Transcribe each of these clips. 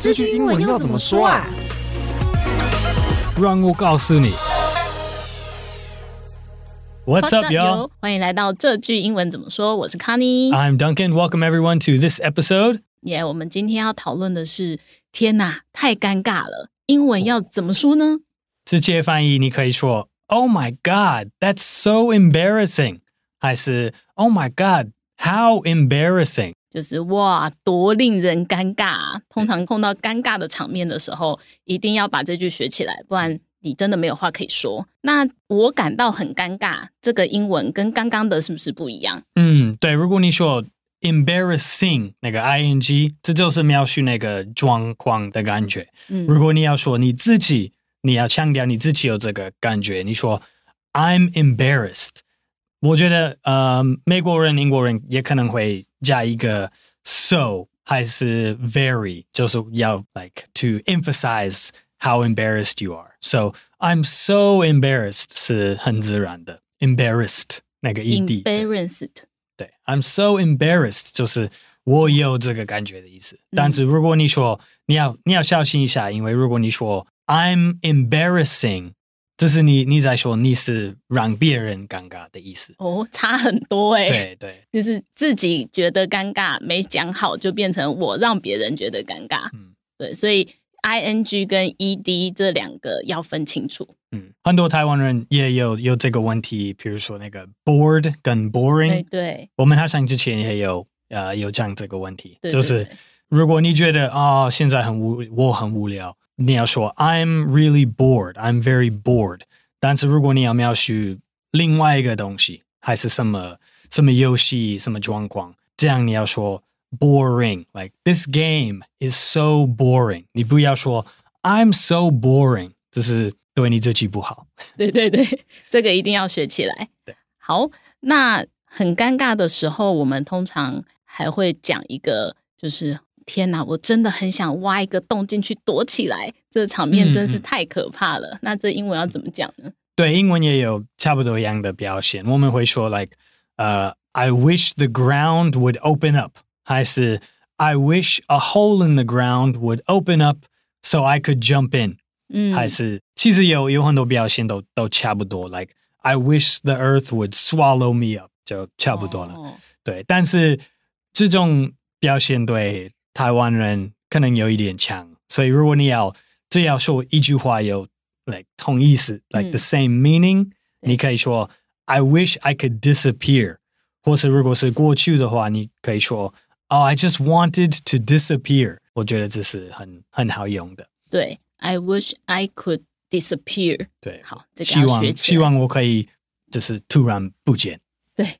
这句英文要怎么说啊？让我告诉你。What's up, y'all? 欢迎来到这句英文怎么说？我是 Connie。I'm Duncan. Welcome everyone to this episode. Yeah, 我们今天要讨论的是，天哪，太尴尬了！英文要怎么说呢？直接翻译，你可以说 “Oh my God, that's so embarrassing”，还是 “Oh my God, how embarrassing”。 就是哇，多令人尴尬啊！通常碰到尴尬的场面的时候，一定要把这句学起来，不然你真的没有话可以说。那我感到很尴尬，这个英文跟刚刚的是不是不一样？嗯，对。如果你说 embarrassing 那个 ing，这就是描述那个状况的感觉。嗯，如果你要说你自己，你要强调你自己有这个感觉，你说 I'm embarrassed。我觉得，呃，美国人、英国人也可能会加一个 so 还是 very，就是要 like to emphasize how embarrassed you are. So I'm so embarrassed 是很自然的，embarrassed 那个 ed。embarrassed 对，I'm so embarrassed 就是我有这个感觉的意思。但是如果你说你要你要小心一下，因为如果你说 I'm embarrassing。 这是你你在说你是让别人尴尬的意思哦，差很多哎、欸。对对，就是自己觉得尴尬没讲好，就变成我让别人觉得尴尬。嗯，对，所以 i n g 跟 e d 这两个要分清楚。嗯，很多台湾人也有有这个问题，比如说那个 bored 跟 boring。对对，我们好像之前也有呃有讲这个问题，对对对，就是如果你觉得啊、哦、现在很无我很无聊。你要说 I'm really bored, I'm very bored。但是如果你要描述另外一个东西，还是什么什么游戏、什么状况，这样你要说 boring。Like this game is so boring。你不要说 I'm so boring，这是对你自己不好。对对对，这个一定要学起来。对，好，那很尴尬的时候，我们通常还会讲一个，就是。天哪，我真的很想挖一个洞进去躲起来，这个场面真是太可怕了。嗯、那这英文要怎么讲呢？对，英文也有差不多一样的表现。我们会说，like，呃、uh,，I wish the ground would open up，还是 I wish a hole in the ground would open up so I could jump in，嗯，还是其实有有很多表现都都差不多，like I wish the earth would swallow me up，就差不多了。哦、对，但是这种表现对。台湾人可能有一点强，所以如果你要只要说一句话有 like 同意思、嗯、like the same meaning，你可以说 I wish I could disappear，或是如果是过去的话，你可以说 Oh I just wanted to disappear。我觉得这是很很好用的。对，I wish I could disappear。对，好，这个要学起来。希望希望我可以就是突然不见。对，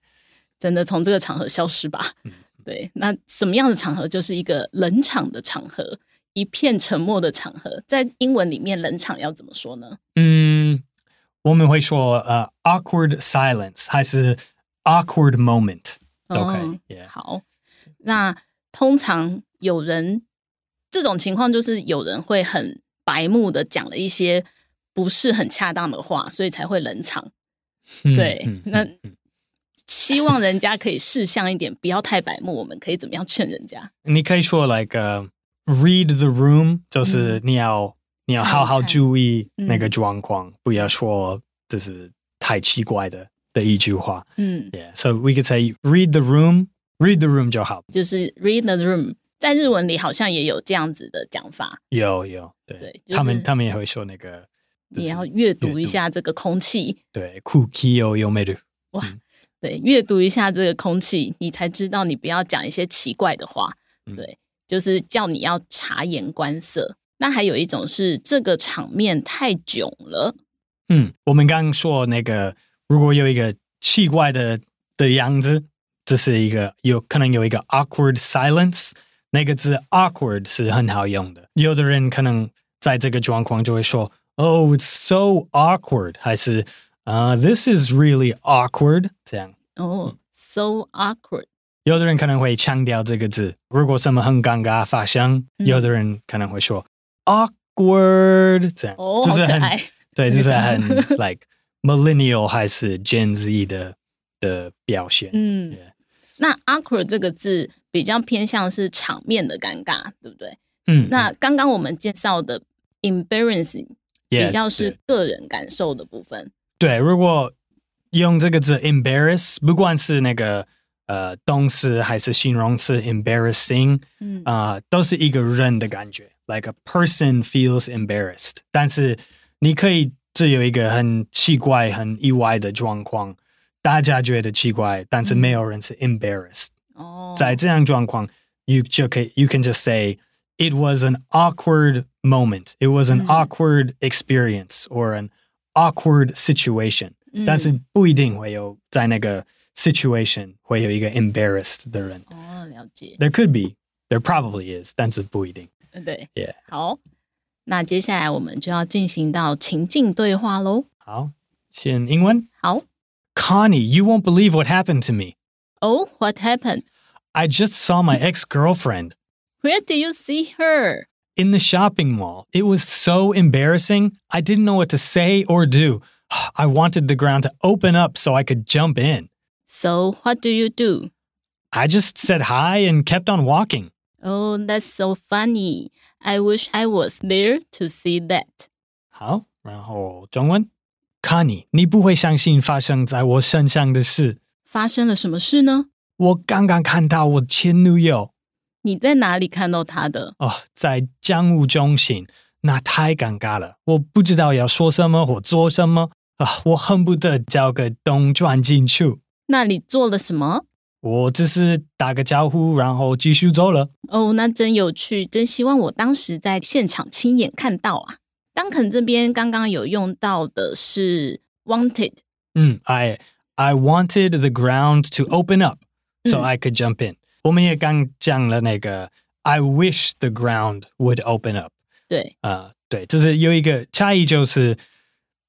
真的从这个场合消失吧。嗯对，那什么样的场合就是一个冷场的场合，一片沉默的场合。在英文里面，冷场要怎么说呢？嗯，我们会说呃、uh,，awkward silence，还是 awkward moment 都可以。嗯 yeah. 好，那通常有人这种情况，就是有人会很白目的讲了一些不是很恰当的话，所以才会冷场。对，嗯、那。嗯希望人家可以识相一点，不要太白目。我们可以怎么样劝人家？你可以说，like、uh, read the room，就是你要、嗯、你要好好注意那个状况，嗯、不要说这是太奇怪的的一句话。嗯，Yeah，so we could say read the room，read the room 就好。就是 read the room，在日文里好像也有这样子的讲法。有有，对，对就是、他们他们也会说那个，你要阅读一下这个空气。对，空気を読める。哇。嗯 对，阅读一下这个空气，你才知道你不要讲一些奇怪的话。对，嗯、就是叫你要察言观色。那还有一种是这个场面太囧了。嗯，我们刚刚说那个，如果有一个奇怪的的样子，这是一个有可能有一个 awkward silence。那个字 awkward 是很好用的。有的人可能在这个状况就会说，Oh, it's so awkward，还是。啊、uh,，this is really awkward。这样哦、oh,，so awkward。有的人可能会强调这个字，如果什么很尴尬发生，嗯、有的人可能会说 awkward。这样，oh, 这是很对，这是很 like millennial 还是 Gen Z 的的表现。嗯，yeah. 那 awkward 这个字比较偏向是场面的尴尬，对不对？嗯，那刚刚我们介绍的 embarrassing 比较是个人感受的部分。对，如果用这个字 embarrass，不管是那个呃动词还是形容词 embarrassing，嗯啊、呃，都是一个人的感觉，like a person feels embarrassed。但是你可以这有一个很奇怪、很意外的状况，大家觉得奇怪，但是没有人是 embarrassed。哦，在这样状况，you 就可以，you can just say it was an awkward moment, it was an awkward experience or an awkward situation。但是不一定会有在那个 situation 会有一个 embarrassed 的人。哦，了解。 There could be, there probably is，但是不一定。对，Yeah。好，那接下来我们就要进行到情境对话喽。好，先英文。好，Connie, you won't believe what happened to me. Oh, what happened? I just saw my ex-girlfriend Where did you see her? in the shopping mall. It was so embarrassing. I didn't know what to say or do. I wanted the ground to open up so I could jump in. So, what do you do? I just said hi and kept on walking. Oh, that's so funny. I wish I was there to see that. 好，然后中文，Connie，你不会相信发生在我身上的事。发生了什么事呢？我刚刚看到我前女友 你在哪里看到他的？哦，在江务中心，那太尴尬了，我不知道要说什么或做什么啊，我恨不得找个洞钻进去。那你做了什么？我只是打个招呼，然后继续走了。哦，那真有趣，真希望我当时在现场亲眼看到啊。当肯这边刚刚有用到的是 wanted，嗯，I I wanted the ground to open up so I could jump in。我们也刚讲了那个 I wish the ground would open up。对，啊，对，这是有一个差异，就是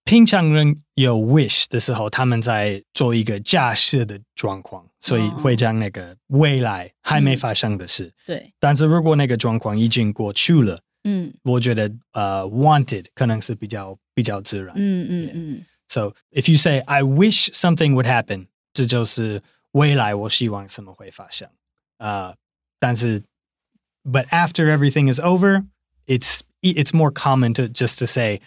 平常人有 wish 的时候，他们在做一个假设的状况，所以会讲那个未来还没发生的事。对，但是如果那个状况已经过去了，嗯我觉得呃 wanted 可能是比较比较自然。嗯嗯嗯，So if you say I wish something would happen，这就是未来我希望什么会发生。呃，但是 but after everything is over, it's it's more common to just to say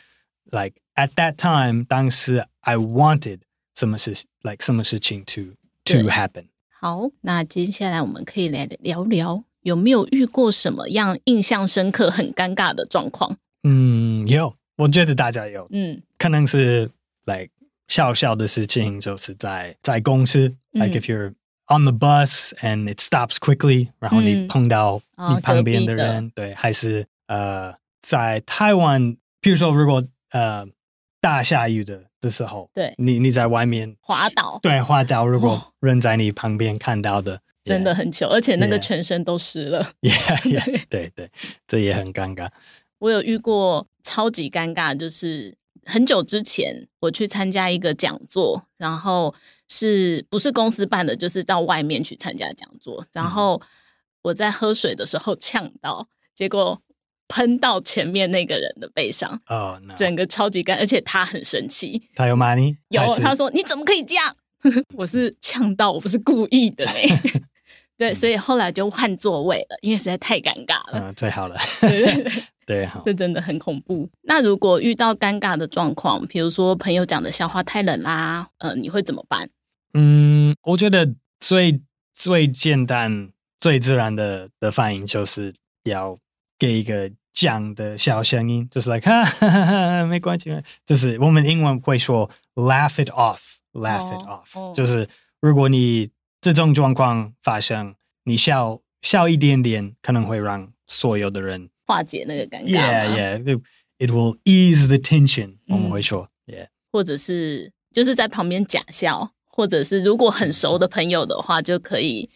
like at that time 当时 I wanted 什么事 like 什么事情 to to 对 happen。好，那接下来我们可以来聊聊，有没有遇过什么样印象深刻、很尴尬的状况？嗯，有，我觉得大家有，嗯可能是 like 小小的事情，就是在在公司、嗯 like if you're on the bus and it stops quickly，然后你嗯。碰到哦你旁边隔壁的。的人，对，还是呃，在台湾，譬如说如果呃大下雨的的时候，对。你你在外面滑倒，对，滑倒，如果哦。人在你旁边看到的，真的很糗，而且那个 Yeah 全身都湿了。yeah, yeah, 对对，这也很尴尬。我有遇过超级尴尬，就是很久之前我去参加一个讲座，然后是不是公司办的，就是到外面去参加讲座，然后我在喝水的时候呛到，结果喷到前面那个人的背上，哦、整个超级干，而且他很生气，他有骂你？有他说你怎么可以这样？我是呛到，我不是故意的呢。对，所以后来就换座位了，因为实在太尴尬了。嗯，最好了，对，好。这真的很恐怖。那如果遇到尴尬的状况，比如说朋友讲的笑话太冷啦，呃，你会怎么办？嗯，我觉得最最简单、最自然的的反应就是要给一个讲的小声音，就是 like 哈哈哈哈，没关系，就是我们英文会说 laugh it off，laugh it 哦 off，、哦就是如果你这种状况发生，你笑笑一点点，可能会让所有的人化解那个尴尬 Yeah, yeah, it it will ease the tension，、嗯我们会说 yeah 或者是就是在旁边假笑，或者是如果很熟的朋友的话，就可以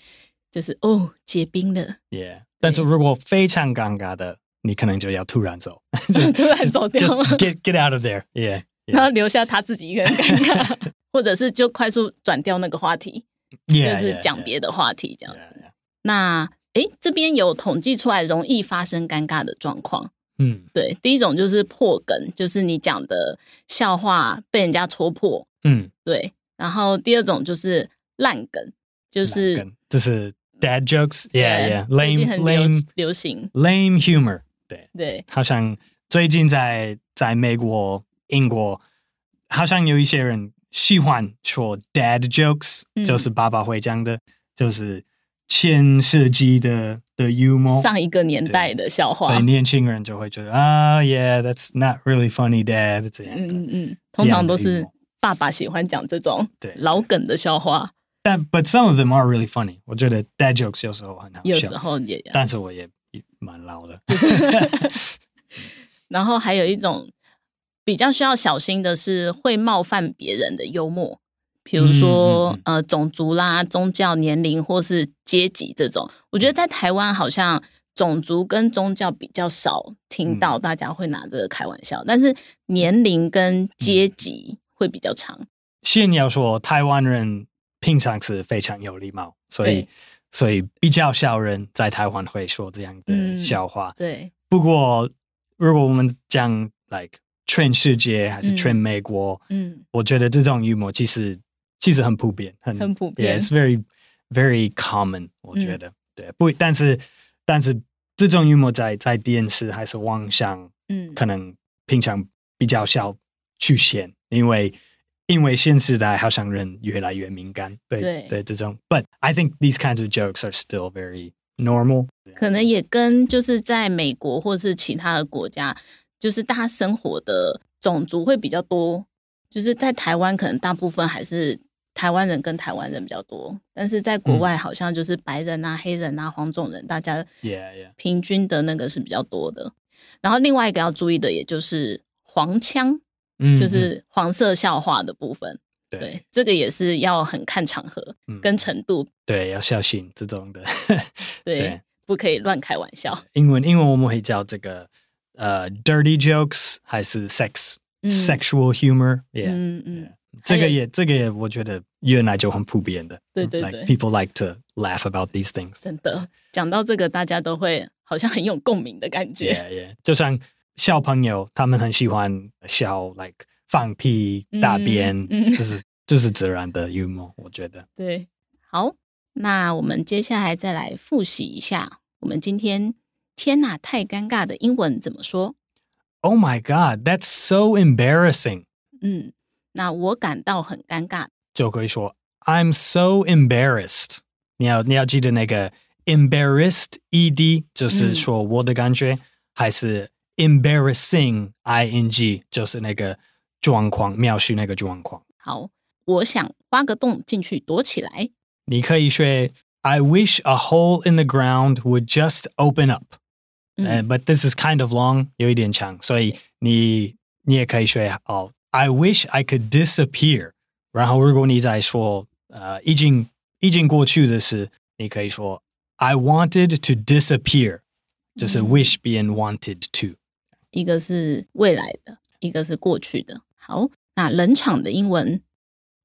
就是哦结冰了，Yeah，但是如果非常尴尬的，你可能就要突然走，突然走掉 Just get get out of there. Yeah, 然后留下他自己一个人尴尬，或者是就快速转掉那个话题，yeah, 就是讲别的话题这样 yeah, 子。yeah. 那诶，这边有统计出来容易发生尴尬的状况。嗯对，第一种就是破梗，就是你讲的笑话被人家戳破。嗯，对，然后第二种就是烂梗，就是就是 dad jokes，yeah yeah，lame 很 lame 流行 lame humor，对对，好像最近在在美国、英国，好像有一些人喜欢说 dad jokes，、嗯、就是。爸爸会讲的，就是前世纪的的幽默，上一个年代的笑。话，所以。年轻人就会觉得啊、oh,，yeah，that's not really funny，dad，这样嗯嗯嗯，通常都是爸爸喜欢讲这种对老梗的笑话。但 but some of them are really funny。我觉得 dad jokes 有时候很好笑，有时候也，但是我也蛮老的。然后还有一种比较需要小心的是会冒犯别人的幽默，比如说、嗯嗯嗯、呃种族啦、宗教、年龄或是阶级这种。我觉得在台湾好像种族跟宗教比较少听到大家会拿这个开玩笑，嗯、但是年龄跟阶级会比较长。先要说台湾人。平常是非常有礼貌，所以所以比较少人在台湾会说这样的笑话。嗯、对，不过如果我们讲 like 全世界还是全美国，嗯，嗯我觉得这种幽默其实其实很普遍，很很普遍，yeah，it's very very common。我觉得、嗯、对，不，但是但是这种幽默在在电视还是网上，嗯，可能平常比较少出现，因为。因为现时代好像人越来越敏感，对对，对这种，But I think these kinds of jokes are still very normal。可能也跟就是在美国或者是其他的国家，就是大家生活的种族会比较多。就是在台湾，可能大部分还是台湾人跟台湾人比较多，但是在国外好像就是白人啊、嗯、黑人啊、黄种人，大家平均的那个是比较多的。然后另外一个要注意的，也就是黄腔。嗯，就是黄色笑话的部分，对，对，这个也是要很看场合跟程度，嗯、对，要小心这种的，对，对。不可以乱开玩笑。英文，英文我们会叫这个呃，dirty jokes 还是 sex、嗯、sexual humor，yeah, 嗯嗯，这个也这个也我觉得原来就很普遍的，对对对。people like to laugh about these things。真的，讲到这个，大家都会好像很有共鸣的感觉，yeah, yeah, 就像。小朋友他们很喜欢笑，like 放屁、大便，这、是这是自然的幽默，我觉得。对，好，那我们接下来再来复习一下，我们今天天哪，太尴尬的英文怎么说？Oh my God, that's so embarrassing。嗯，那我感到很尴尬，就可以说 I'm so embarrassed。你要你要记得那个 embarrassed ed，就是说我的感觉、嗯、还是。Embarrassing ing 就是那个状况，描述那个状况。好，我想挖个洞进去躲起来。你可以说 I wish a hole in the ground would just open up。嗯，but this is kind of long，有一点长，所以你你也可以说哦，I wish I could disappear。然后如果你在说呃已经已经过去的事，你可以说 I wanted to disappear，就是 wish being wanted to。 一个是未来的，一个是过去的。好，那冷场的英文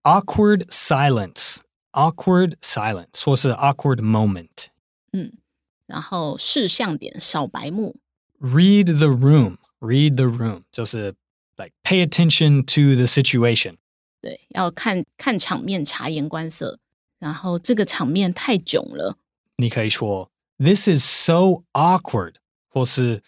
，awkward silence，awkward silence，或是 awkward moment。嗯，然后识相点小白目，read the room，read the room，就是 like pay attention to the situation。对，要看看场面，察言观色。然后这个场面太囧了，你可以说 This is so awkward，或是。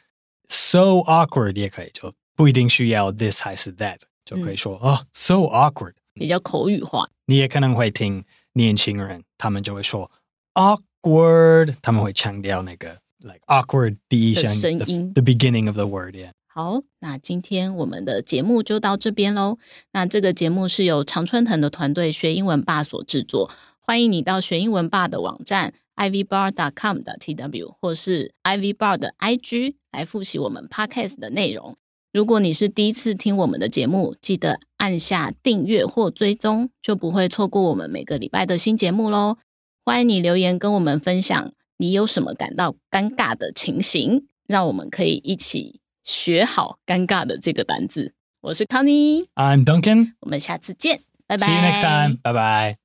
So awkward 也可以，就不一定需要 this 还是 that，就可以说啊、嗯 oh,，so awkward，比较口语化。你也可能会听年轻人，他们就会说 awkward，他们会强调那个 like awkward 第一声音，the, the beginning of the word，yeah。好，那今天我们的节目就到这边喽。那这个节目是由常春藤的团队学英文吧所制作，欢迎你到学英文吧的网站。ivbar.com 的 tw 或是 ivbar 的 IG 来复习我们 podcast 的内容。如果你是第一次听我们的节目，记得按下订阅或追踪，就不会错过我们每个礼拜的新节目喽。欢迎你留言跟我们分享你有什么感到尴尬的情形，让我们可以一起学好尴尬的这个单字。我是 Connie，I'm Duncan，我们下次见，拜拜。See you next time，拜拜。